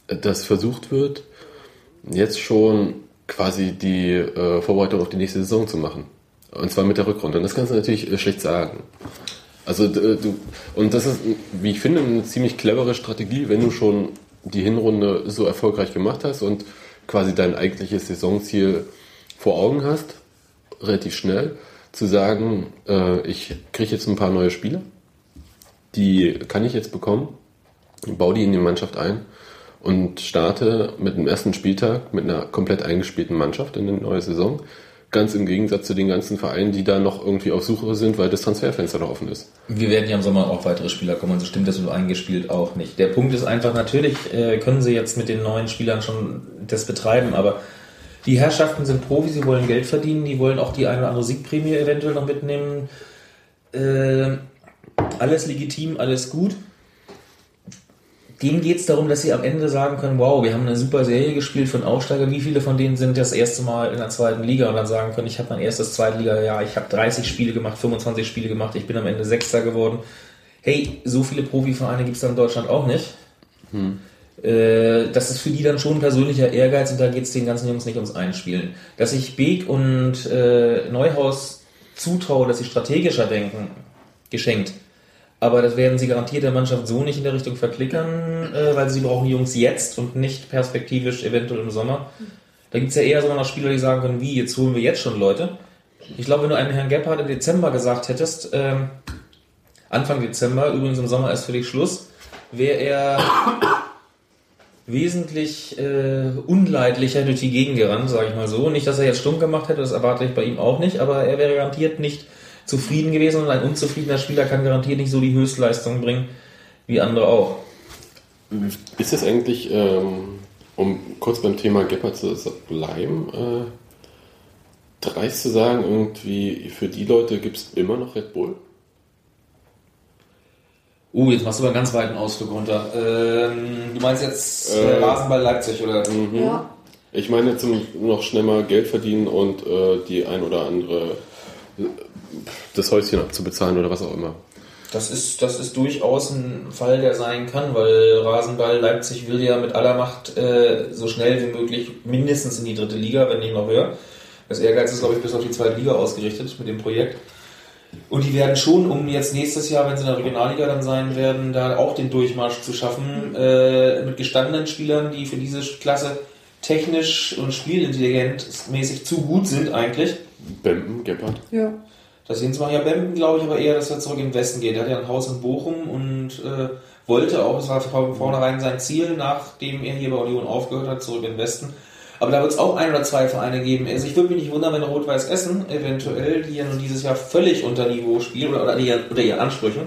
äh, dass versucht wird, jetzt schon quasi die äh, Vorbereitung auf die nächste Saison zu machen. Und zwar mit der Rückrunde. Und das kannst du natürlich äh, schlecht sagen. Also d- du, und das ist, wie ich finde, eine ziemlich clevere Strategie, wenn du schon die Hinrunde so erfolgreich gemacht hast und quasi dein eigentliches Saisonziel vor Augen hast, relativ schnell, zu sagen, äh, ich kriege jetzt ein paar neue Spieler, die kann ich jetzt bekommen, baue die in die Mannschaft ein und starte mit dem ersten Spieltag mit einer komplett eingespielten Mannschaft in eine neue Saison. Ganz im Gegensatz zu den ganzen Vereinen, die da noch irgendwie auf Suche sind, weil das Transferfenster noch offen ist. Wir werden ja im Sommer auch weitere Spieler kommen, also stimmt das so eingespielt auch nicht. Der Punkt ist einfach, natürlich äh, können sie jetzt mit den neuen Spielern schon das betreiben, aber die Herrschaften sind Profis, sie wollen Geld verdienen, die wollen auch die eine oder andere Siegprämie eventuell noch mitnehmen. Äh, alles legitim, alles gut. Denen geht es darum, dass sie am Ende sagen können, wow, wir haben eine super Serie gespielt von Aufsteiger. Wie viele von denen sind das erste Mal in der zweiten Liga und dann sagen können, ich habe mein erstes Zweitliga-Jahr, ich habe 30 Spiele gemacht, 25 Spiele gemacht, ich bin am Ende Sechster geworden. Hey, so viele Profivereine gibt es dann in Deutschland auch nicht. Äh, das ist für die dann schon ein persönlicher Ehrgeiz und da geht es den ganzen Jungs nicht ums Einspielen. Dass ich Beek und äh, Neuhaus zutraue, dass sie strategischer denken, geschenkt. Aber das werden sie garantiert der Mannschaft so nicht in der Richtung verklickern, äh, weil sie brauchen Jungs jetzt und nicht perspektivisch eventuell im Sommer. Da gibt es ja eher sogar noch Spieler, die sagen können, wie, jetzt holen wir jetzt schon Leute. Ich glaube, wenn du einem Herrn Gebhardt im Dezember gesagt hättest, ähm, Anfang Dezember, übrigens im Sommer ist für dich Schluss, wäre er wesentlich äh, unleidlicher durch die Gegend gerannt, sage ich mal so. Nicht, dass er jetzt stumm gemacht hätte, das erwarte ich bei ihm auch nicht, aber er wäre garantiert nicht zufrieden gewesen und ein unzufriedener Spieler kann garantiert nicht so die Höchstleistung bringen wie andere auch. Ist es eigentlich, ähm, um kurz beim Thema Gebhardt zu bleiben, äh, dreist zu sagen, irgendwie für die Leute gibt es immer noch Red Bull? Uh, jetzt machst du aber einen ganz weiten Ausflug runter. Ähm, du meinst jetzt äh, Äh, Rasenball Leipzig, oder? Ja. Ich meine jetzt noch schnell mal Geld verdienen und äh, die ein oder andere äh, das Häuschen abzubezahlen oder was auch immer. Das ist, das ist durchaus ein Fall, der sein kann, weil Rasenball Leipzig will ja mit aller Macht äh, so schnell wie möglich mindestens in die dritte Liga, wenn nicht noch höher. Das Ehrgeiz ist, glaube ich, bis auf die zweite Liga ausgerichtet mit dem Projekt. Und die werden schon, um jetzt nächstes Jahr, wenn sie in der Regionalliga dann sein werden, da auch den Durchmarsch zu schaffen, äh, mit gestandenen Spielern, die für diese Klasse technisch und spielintelligentmäßig zu gut sind eigentlich. Bempen, Gebhardt. Ja. Das sehen zwar ja Bemben, glaube ich, aber eher, dass er zurück in den Westen geht. Er hat ja ein Haus in Bochum und äh, wollte auch, es war von vornherein sein Ziel, nachdem er hier bei Union aufgehört hat, zurück in den Westen. Aber da wird es auch ein oder zwei Vereine geben. Also ich würde mich nicht wundern, wenn Rot-Weiß Essen eventuell, die ja nun dieses Jahr völlig unter Niveau spielen oder, oder ihren- unter ihren Ansprüchen,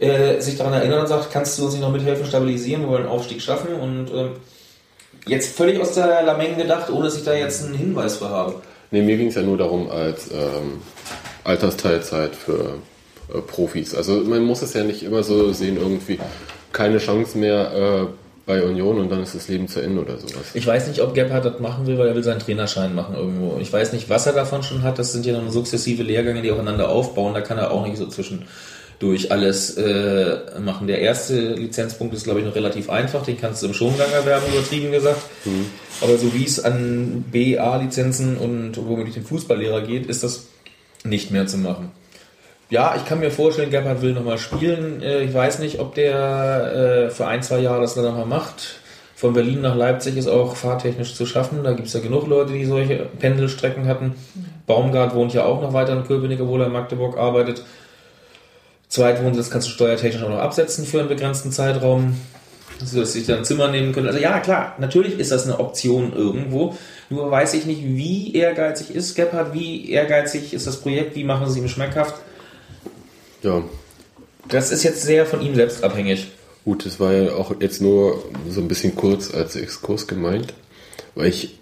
äh, sich daran erinnern und sagt, kannst du uns nicht noch mithelfen, stabilisieren, wir wollen einen Aufstieg schaffen und ähm, jetzt völlig aus der Lameng gedacht, ohne dass ich da jetzt einen Hinweis für habe. Nee, mir ging es ja nur darum, als ähm, Altersteilzeit für äh, Profis. Also man muss es ja nicht immer so sehen, irgendwie keine Chance mehr äh, bei Union und dann ist das Leben zu Ende oder sowas. Ich weiß nicht, ob Gebhardt das machen will, weil er will seinen Trainerschein machen irgendwo. Ich weiß nicht, was er davon schon hat. Das sind ja dann sukzessive Lehrgänge, die aufeinander aufbauen. Da kann er auch nicht so zwischendurch alles äh, machen. Der erste Lizenzpunkt ist, glaube ich, noch relativ einfach. Den kannst du im Schongang erwerben, übertrieben gesagt. Aber so wie es an BA-Lizenzen und womöglich den Fußballlehrer geht, ist das nicht mehr zu machen. Ja, ich kann mir vorstellen, Gebhardt will nochmal spielen. Äh, Ich weiß nicht, ob der äh, für ein, zwei Jahre das dann nochmal macht. Von Berlin nach Leipzig ist auch fahrtechnisch zu schaffen. Da gibt es ja genug Leute, die solche Pendelstrecken hatten. Baumgart wohnt ja auch noch weiter in Köpenick, obwohl er in Magdeburg arbeitet. Zweitwohnsitz kannst du steuertechnisch auch noch absetzen für einen begrenzten Zeitraum. Also, dass sich dann ein Zimmer nehmen können. Also ja, klar, natürlich ist das eine Option irgendwo. Nur weiß ich nicht, wie ehrgeizig ist Gebhardt, wie ehrgeizig ist das Projekt, wie machen sie ihm schmackhaft. Ja, Das ist jetzt sehr von ihm selbst abhängig. gut, das war ja auch jetzt nur so ein bisschen kurz als Exkurs gemeint, weil ich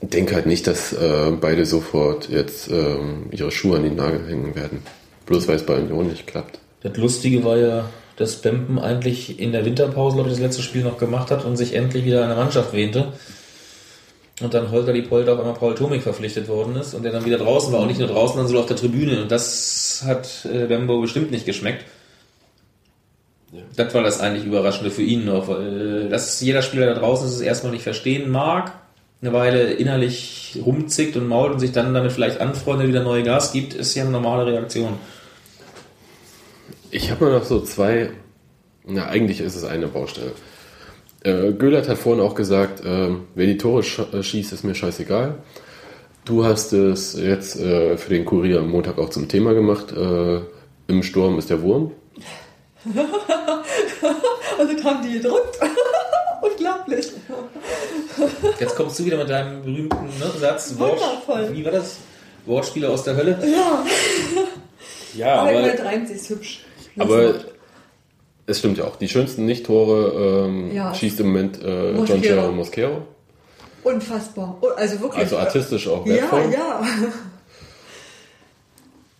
denke halt nicht, dass äh, beide sofort jetzt ähm, ihre Schuhe an den Nagel hängen werden. Bloß weil es bei Union nicht klappt. Das Lustige war ja, dass Bempen eigentlich in der Winterpause, glaube ich, das letzte Spiel noch gemacht hat und sich endlich wieder in der Mannschaft wähnte. Und dann Holter die Polter auf einmal Paul Tomik verpflichtet worden ist und der dann wieder draußen war und nicht nur draußen, sondern sogar auf der Tribüne. Und das hat äh, Bembo bestimmt nicht geschmeckt. Das war das eigentlich Überraschende für ihn noch, weil äh, dass jeder Spieler da draußen es erstmal nicht verstehen mag, eine Weile innerlich rumzickt und mault und sich dann damit vielleicht anfreundet, wieder neue Gas gibt, ist ja eine normale Reaktion. Ich habe nur noch so zwei, na eigentlich ist es eine Baustelle. Äh, Göhlert hat vorhin auch gesagt, ähm, wer die Tore sch äh, schießt, ist mir scheißegal. Du hast es jetzt äh, für den Kurier am Montag auch zum Thema gemacht. Äh, Im Sturm ist der Wurm. Und dann haben die gedrückt. Unglaublich. Jetzt kommst du wieder mit deinem berühmten ne, Satz. Wort, Wundervoll. wie war das? Wortspiele aus der Hölle? Ja, Ja, aber aber meine, reimt sich hübsch. Aber es stimmt ja auch. Die schönsten Nicht-Tore ähm, Ja. schießt im Moment äh, John Mosquero. Gerald Mosquero. Unfassbar. Oh, Also wirklich. Also artistisch auch Ja, wertvoll. ja.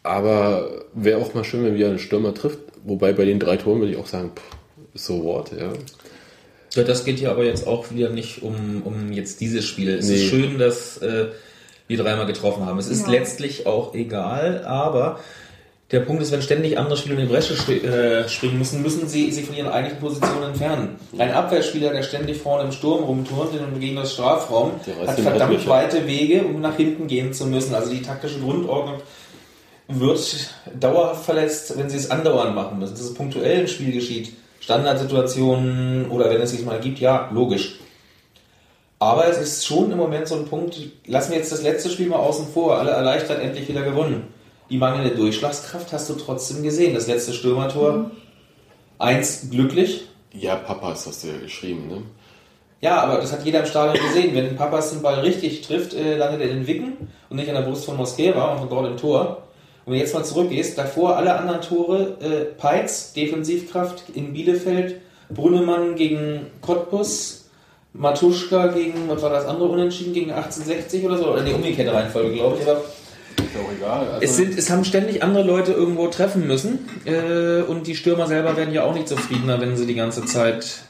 Aber wäre auch mal schön, wenn wir einen Stürmer trifft. Wobei bei den drei Toren würde ich auch sagen, pff, so what, ja. Ja, das geht hier aber jetzt auch wieder nicht um, um jetzt dieses Spiel. Es Nee. ist schön, dass äh, wir dreimal getroffen haben. Es ist Ja. letztlich auch egal, aber der Punkt ist, wenn ständig andere Spieler in die Bresche äh, springen müssen, müssen sie sich von ihren eigentlichen Positionen entfernen. Ein Abwehrspieler, der ständig vorne im Sturm rumturnt, in einem Gegner Strafraum, hat verdammt weite Wege, um nach hinten gehen zu müssen. Also die taktische Grundordnung wird dauerhaft verletzt, wenn sie es andauernd machen müssen. Dass es punktuell im Spiel geschieht, Standardsituationen oder wenn es sich mal gibt, ja, logisch. Aber es ist schon im Moment so ein Punkt, lassen wir jetzt das letzte Spiel mal außen vor, alle erleichtert endlich wieder gewonnen. Die mangelnde Durchschlagskraft hast du trotzdem gesehen. Das letzte Stürmertor, eins glücklich, Ja, Papas hast du ja geschrieben, ne? ja, aber das hat jeder im Stadion gesehen. Wenn Papas den Ball richtig trifft, äh, landet er in den Wicken und nicht an der Brust von Mosquera und von dort im Tor. Und wenn du jetzt mal zurückgehst, davor alle anderen Tore, äh, Peitz, Defensivkraft in Bielefeld, Brunnemann gegen Cottbus, Matuschka gegen, was war das andere Unentschieden, gegen 1860 oder so? Oder die umgekehrte Reihenfolge, glaube ich. Aber Ist ja auch egal. Also, es, sind, es haben ständig andere Leute irgendwo treffen müssen. Äh, und die Stürmer selber werden ja auch nicht zufriedener, wenn sie die ganze Zeit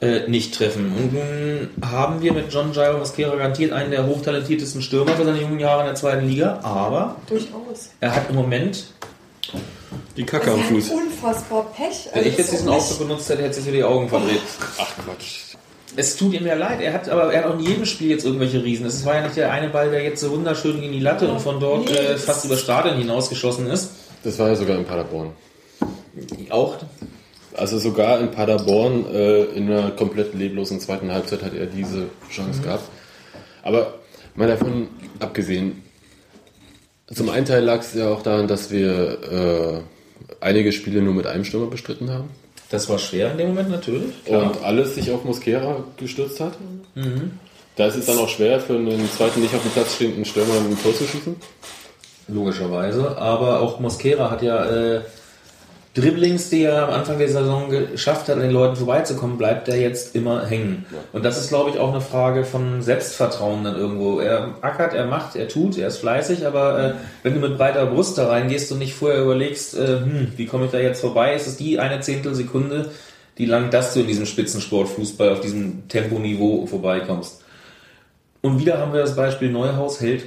äh, nicht treffen. Und nun haben wir mit John Jairo Mosquera garantiert einen der hochtalentiertesten Stürmer für seine jungen Jahre in der zweiten Liga. Aber Durchaus. er hat im Moment, die Kacke am Also Fuß. unfassbar Pech. wenn ich Also jetzt diesen Ausdruck benutzt hätte, hätte sich wieder die Augen verdreht. Ach Quatsch. Es tut ihm ja leid. Er hat aber er hat auch in jedem Spiel jetzt irgendwelche Riesen. Es war ja nicht der eine Ball, der jetzt so wunderschön in die Latte und von dort äh, fast über Stadion hinausgeschossen ist. Das war ja sogar in Paderborn. Auch Also sogar in Paderborn äh, in einer komplett leblosen zweiten Halbzeit hat er diese Chance gehabt. Aber mal davon abgesehen, zum einen Teil lag es ja auch daran, dass wir äh, einige Spiele nur mit einem Stürmer bestritten haben das war schwer in dem Moment natürlich. Klar. und alles sich auf Mosquera gestürzt hat. Da ist es dann auch schwer für einen zweiten nicht auf dem Platz stehenden Stürmer ein Tor zu schießen. Logischerweise. Aber auch Mosquera hat ja äh, Dribblings, die er am Anfang der Saison geschafft hat, an den Leuten vorbeizukommen, bleibt er jetzt immer hängen. Und das ist, glaube ich, auch eine Frage von Selbstvertrauen dann irgendwo. Er ackert, er macht, er tut, er ist fleißig, aber äh, wenn du mit breiter Brust da reingehst und nicht vorher überlegst, äh, hm, wie komme ich da jetzt vorbei, ist es die eine Zehntelsekunde, die lang, dass du in diesem Spitzensportfußball auf diesem Temponiveau vorbeikommst. Und wieder haben wir das Beispiel Neuhaus hält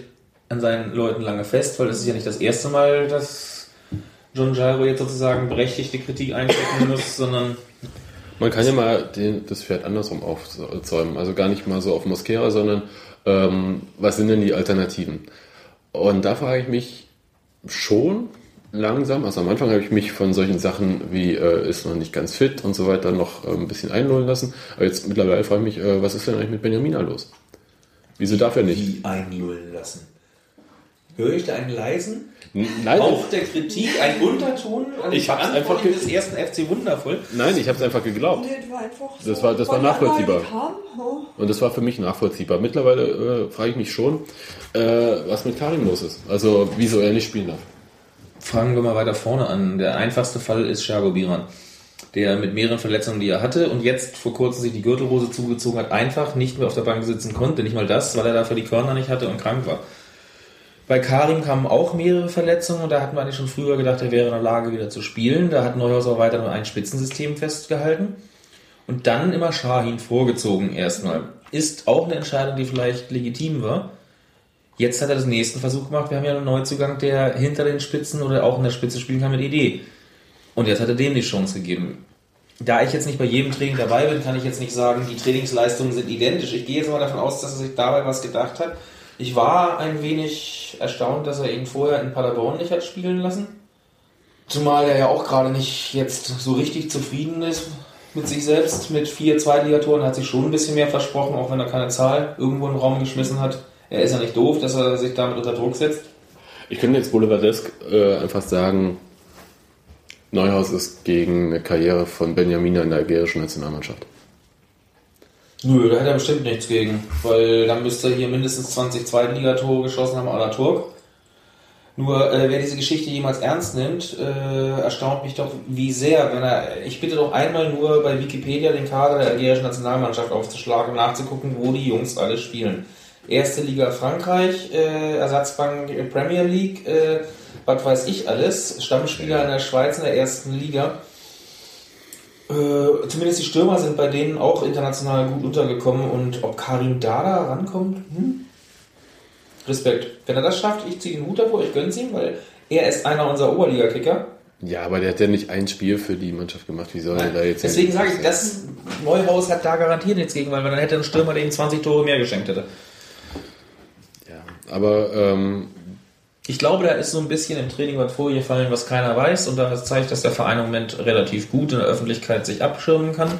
an seinen Leuten lange fest, weil das ist ja nicht das erste Mal, dass John Jairo jetzt sozusagen berechtigte Kritik einstecken muss, sondern Man kann ja mal den, das Pferd andersrum aufzäumen. Also gar nicht mal so auf Mosquera, sondern ähm, was sind denn die Alternativen? Und da frage ich mich schon langsam, also am Anfang habe ich mich von solchen Sachen wie äh, ist noch nicht ganz fit und so weiter noch äh, ein bisschen einlullen lassen. Aber jetzt mittlerweile frage ich mich, äh, was ist denn eigentlich mit Benjamina los? Wieso darf er nicht? die einlullen lassen. Höre ich da einen leisen Nein, Hauch der Kritik, einen Unterton an Ich hab's einfach des ersten FC Wundervoll? nein, ich habe es einfach geglaubt. Nee, das war einfach so. Das war- das war nachvollziehbar. Oh. Und das war für mich nachvollziehbar. Mittlerweile äh, frage ich mich schon, äh, was mit Karim los ist. Also wieso er nicht spielen darf. Fangen wir mal weiter vorne an. Der einfachste Fall ist Shago Biran, der mit mehreren Verletzungen, die er hatte und jetzt vor kurzem sich die Gürtelrose zugezogen hat, einfach nicht mehr auf der Bank sitzen konnte. Nicht mal das, weil er dafür die Körner nicht hatte und krank war. Bei Karim kamen auch mehrere Verletzungen und da hatten wir eigentlich schon früher gedacht, er wäre in der Lage wieder zu spielen. Da hat Neuhaus auch weiter nur ein Spitzensystem festgehalten. Und dann immer Shahin vorgezogen erstmal. Ist auch eine Entscheidung, die vielleicht legitim war. Jetzt hat er den nächsten Versuch gemacht. Wir haben ja einen Neuzugang, der hinter den Spitzen oder auch in der Spitze spielen kann mit Idee. Und jetzt hat er dem die Chance gegeben. Da ich jetzt nicht bei jedem Training dabei bin, kann ich jetzt nicht sagen, die Trainingsleistungen sind identisch. Ich gehe jetzt mal davon aus, dass er sich dabei was gedacht hat. Ich war ein wenig erstaunt, dass er ihn vorher in Paderborn nicht hat spielen lassen. Zumal er ja auch gerade nicht jetzt so richtig zufrieden ist mit sich selbst. Mit vier Zweitligatoren hat sich schon ein bisschen mehr versprochen, auch wenn er keine Zahl irgendwo in den Raum geschmissen hat. Er ist ja nicht doof, dass er sich damit unter Druck setzt. Ich könnte jetzt Boulevardesk äh, einfach sagen, Neuhaus ist gegen eine Karriere von Benjamina in der algerischen Nationalmannschaft. Nö, da hätte er bestimmt nichts gegen, weil dann müsste er hier mindestens 20 Zweitligatore geschossen haben, la Turk. Nur, äh, wer diese Geschichte jemals ernst nimmt, äh, erstaunt mich doch, wie sehr, wenn er, ich bitte doch einmal nur bei Wikipedia den Kader der algerischen Nationalmannschaft aufzuschlagen und nachzugucken, wo die Jungs alle spielen. Erste Liga Frankreich, äh, Ersatzbank äh, Premier League, äh, was weiß ich alles, Stammspieler in der Schweiz in der ersten Liga. Äh, zumindest die Stürmer sind bei denen auch international gut untergekommen und ob Karim Dada rankommt, hm? Respekt. Wenn er das schafft, ich ziehe den Hut davor, ich gönn's ihm, weil er ist einer unserer Oberliga-Kicker. Ja, aber der hat ja nicht ein Spiel für die Mannschaft gemacht. Wie soll er da jetzt Deswegen sage ich, das Neuhaus hat da garantiert nichts gegen, weil dann hätte ein Stürmer, der ihm 20 Tore mehr geschenkt hätte. Ja, aber ähm, Ich glaube, da ist so ein bisschen im Training was vorgefallen, was keiner weiß. Und das zeigt, dass der Verein im Moment relativ gut in der Öffentlichkeit sich abschirmen kann.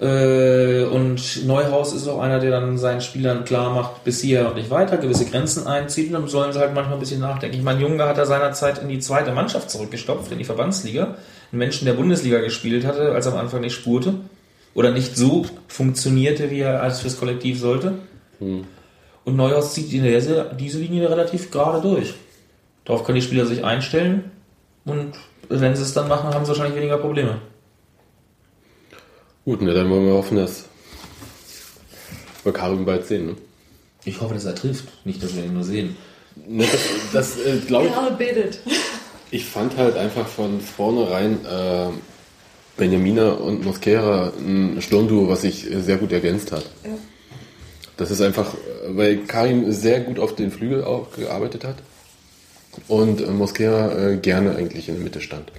Äh, Und Neuhaus ist auch einer, der dann seinen Spielern klar macht, bis hier und nicht weiter, gewisse Grenzen einzieht. Und dann sollen sie halt manchmal ein bisschen nachdenken. Ich meine, Junge hat er seinerzeit in die zweite Mannschaft zurückgestopft, in die Verbandsliga. Ein Menschen, der Bundesliga gespielt hatte, als er am Anfang nicht spurte. Oder nicht so funktionierte, wie er als fürs Kollektiv sollte. Und Neuhaus zieht in der, diese Linie relativ gerade durch. Darauf können die Spieler sich einstellen und wenn sie es dann machen, haben sie wahrscheinlich weniger Probleme. gut, ne, dann wollen wir hoffen, dass bei Karim bald sehen. Ne? Ich hoffe, dass er trifft, nicht, dass wir ihn nur sehen. Ne, das das äh, glaube ich. Betet. Ich fand halt einfach von vornherein äh, Benjamina und Mosquera ein Sturmduo, was sich äh, sehr gut ergänzt hat. Ja. Das ist einfach, weil Karim sehr gut auf den Flügel auch gearbeitet hat und äh, Mosquera äh, gerne eigentlich in der Mitte stand.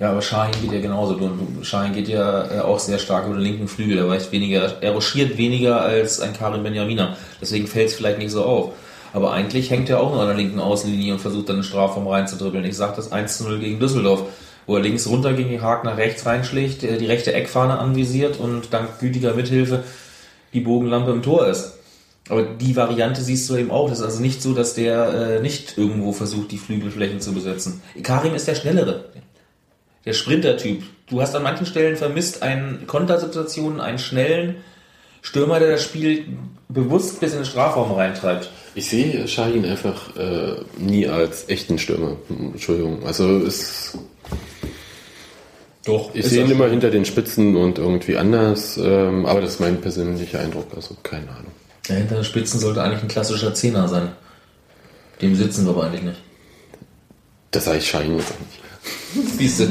Ja, aber Shahin geht ja genauso. Shahin geht ja äh, auch sehr stark über den linken Flügel. Er weicht weniger, er ruschiert weniger als ein Karim Benjamina. Deswegen fällt es vielleicht nicht so auf. Aber eigentlich hängt er auch nur an der linken Außenlinie und versucht dann den Strafraum reinzudribbeln. Ich sag das 1 zu 0 gegen Düsseldorf, wo er links runter gegen die Haag nach rechts reinschlägt, äh, die rechte Eckfahne anvisiert und dank gütiger Mithilfe die Bogenlampe im Tor ist. Aber die Variante siehst du eben auch. Das ist also nicht so, dass der äh, nicht irgendwo versucht, die Flügelflächen zu besetzen. Karim ist der Schnellere. Der Sprintertyp. Du hast an manchen Stellen vermisst einen Kontersituationen, einen schnellen Stürmer, der das Spiel bewusst bis in den Strafraum reintreibt. Ich sehe Shahin einfach äh, nie als echten Stürmer. Entschuldigung. Also ist, Doch. ich sehe ihn immer hinter den Spitzen und irgendwie anders, ähm, aber das ist mein persönlicher Eindruck, also keine Ahnung. Ja, hinter den Spitzen sollte eigentlich ein klassischer Zehner sein. Dem sitzen wir aber eigentlich nicht. Das sage ich auch nicht. Siehst du?